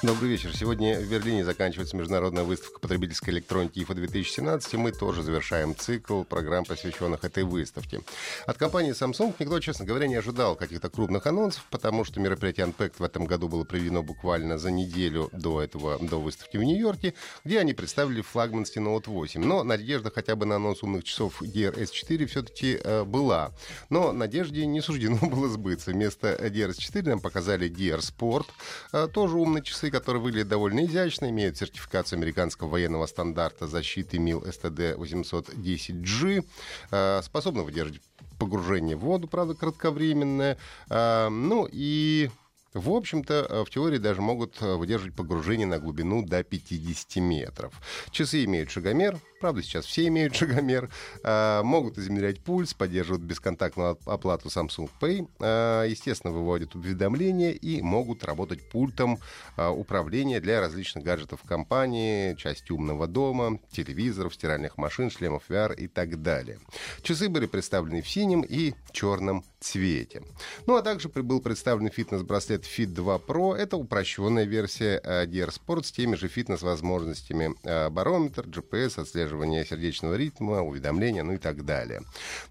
Добрый вечер. Сегодня в Берлине заканчивается международная выставка потребительской электроники IFA-2017, и мы тоже завершаем цикл программ, посвященных этой выставке. От компании Samsung никто, честно говоря, не ожидал каких-то крупных анонсов, потому что мероприятие Unpacked в этом году было проведено буквально за неделю до этого, до выставки в Нью-Йорке, где они представили флагманский Note 8. Но надежда хотя бы на анонс умных часов Gear S4 все-таки э, была. Но надежде не суждено было сбыться. Вместо Gear S4 нам показали Gear Sport, э, тоже умные часы, которые выглядят довольно изящно, имеют сертификацию американского военного стандарта защиты МИЛ STD 810G, э, способны выдержать погружение в воду, правда, кратковременное. Э, ну и в общем-то, э, в теории даже могут выдерживать погружение на глубину до 50 метров. Часы имеют шагомер, Правда, сейчас все имеют шагомер. Э, могут измерять пульс, поддерживают бесконтактную оплату Samsung Pay. Э, естественно, выводят уведомления и могут работать пультом э, управления для различных гаджетов компании, части умного дома, телевизоров, стиральных машин, шлемов VR и так далее. Часы были представлены в синем и черном цвете. Ну а также был представлен фитнес-браслет Fit 2 Pro. Это упрощенная версия Gear Sport с теми же фитнес-возможностями. Барометр, GPS, отслеживание отслеживание сердечного ритма, уведомления, ну и так далее.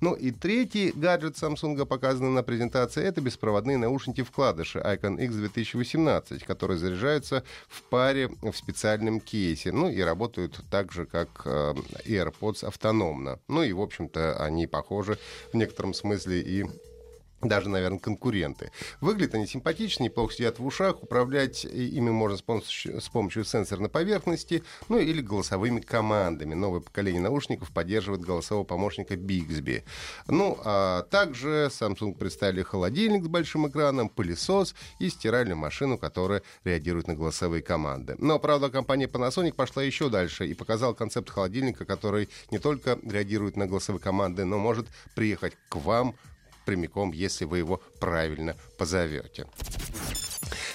Ну и третий гаджет Samsung, показанный на презентации, это беспроводные наушники-вкладыши Icon X 2018, которые заряжаются в паре в специальном кейсе, ну и работают так же, как э, AirPods автономно. Ну и, в общем-то, они похожи в некотором смысле и даже, наверное, конкуренты. Выглядят они симпатично, неплохо сидят в ушах, управлять ими можно с помощью, с помощью сенсорной поверхности, ну или голосовыми командами. Новое поколение наушников поддерживает голосового помощника Bixby. Ну, а также Samsung представили холодильник с большим экраном, пылесос и стиральную машину, которая реагирует на голосовые команды. Но, правда, компания Panasonic пошла еще дальше и показала концепт холодильника, который не только реагирует на голосовые команды, но может приехать к вам прямиком, если вы его правильно позовете.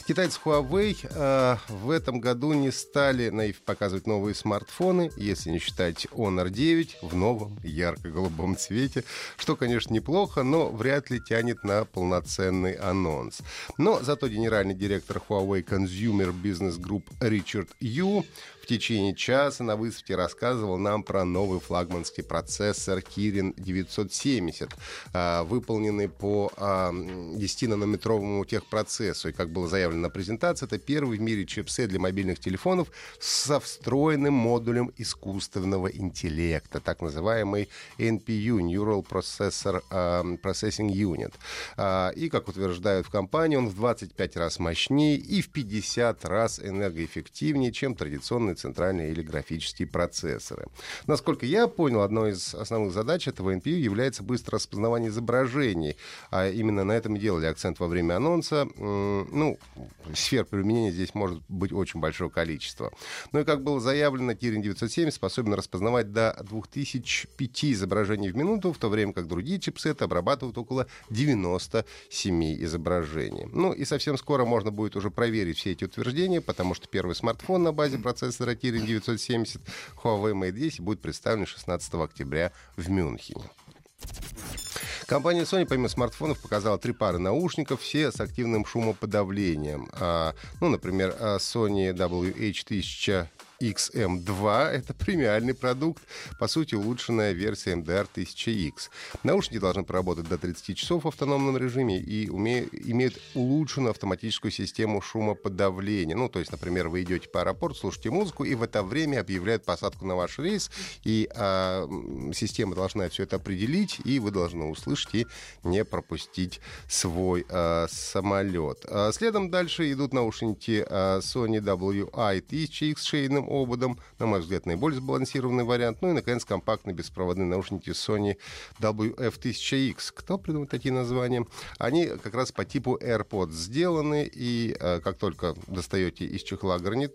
Китайцы Huawei э, в этом году не стали наив показывать новые смартфоны, если не считать Honor 9 в новом ярко-голубом цвете, что, конечно, неплохо, но вряд ли тянет на полноценный анонс. Но зато генеральный директор Huawei Consumer Business Group Ричард Ю в течение часа на выставке рассказывал нам про новый флагманский процессор Kirin 970, а, выполненный по 10-нанометровому а, техпроцессу. И как было заявлено на презентации, это первый в мире чипсет для мобильных телефонов со встроенным модулем искусственного интеллекта, так называемый NPU, Neural Processor Processing Unit. А, и, как утверждают в компании, он в 25 раз мощнее и в 50 раз энергоэффективнее, чем традиционный современные центральные или графические процессоры. Насколько я понял, одной из основных задач этого NPU является быстрое распознавание изображений. А именно на этом и делали акцент во время анонса. Ну, сфер применения здесь может быть очень большое количество. Ну и как было заявлено, Kirin 970 способен распознавать до 2005 изображений в минуту, в то время как другие чипсеты обрабатывают около 97 изображений. Ну и совсем скоро можно будет уже проверить все эти утверждения, потому что первый смартфон на базе процессора Kirin 970 Huawei Mate 10 будет представлен 16 октября в Мюнхене. Компания Sony помимо смартфонов показала три пары наушников, все с активным шумоподавлением. А, ну, например, Sony WH-1000 XM2 — это премиальный продукт, по сути, улучшенная версия MDR 1000X. Наушники должны проработать до 30 часов в автономном режиме и уме... имеют улучшенную автоматическую систему шумоподавления. Ну, то есть, например, вы идете по аэропорту, слушаете музыку, и в это время объявляют посадку на ваш рейс, и а, система должна все это определить, и вы должны услышать и не пропустить свой а, самолет. А, следом дальше идут наушники а, Sony WI-1000X с шейным ободом. На мой взгляд, наиболее сбалансированный вариант. Ну и, наконец, компактные беспроводные наушники Sony WF-1000X. Кто придумал такие названия? Они как раз по типу AirPods сделаны, и э, как только достаете из чехла гарнит...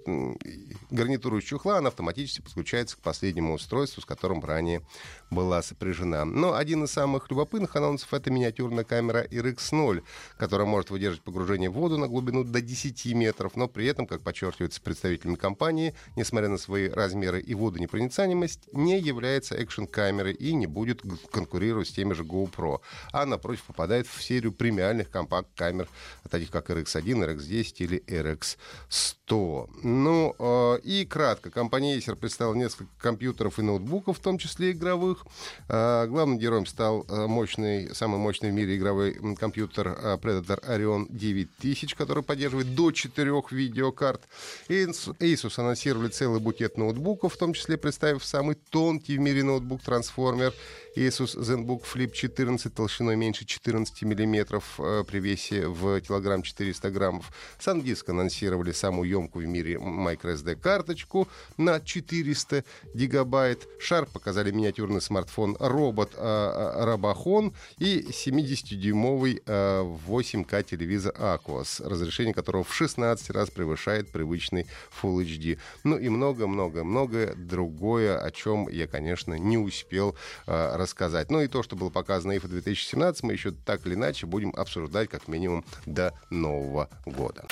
гарнитуру из чехла, она автоматически подключается к последнему устройству, с которым ранее была сопряжена. Но один из самых любопытных анонсов — это миниатюрная камера RX0, которая может выдерживать погружение в воду на глубину до 10 метров, но при этом, как подчеркивается представителями компании, несмотря на свои размеры и водонепроницаемость, не является экшн-камерой и не будет конкурировать с теми же GoPro, а напротив попадает в серию премиальных компакт-камер, таких как RX1, RX10 или RX100. Ну э, и кратко, компания Acer представила несколько компьютеров и ноутбуков, в том числе игровых. Э, главным героем стал э, мощный, самый мощный в мире игровой компьютер Predator Orion 9000, который поддерживает до 4 видеокарт. Asus анонсировали целый букет ноутбуков, в том числе представив самый тонкий в мире ноутбук-трансформер Asus ZenBook Flip 14 толщиной меньше 14 миллиметров э, при весе в килограмм 400 граммов. SanDisk анонсировали самую емкую в мире microSD карточку на 400 гигабайт. Sharp показали миниатюрный смартфон робот Robohon и 70-дюймовый 8К телевизор Aquos, разрешение которого в 16 раз превышает привычный Full HD. Ну и много-много-многое другое, о чем я, конечно, не успел рассказать рассказать. Ну и то, что было показано IFA 2017, мы еще так или иначе будем обсуждать как минимум до Нового года.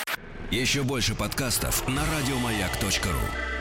Еще больше подкастов на радиомаяк.ру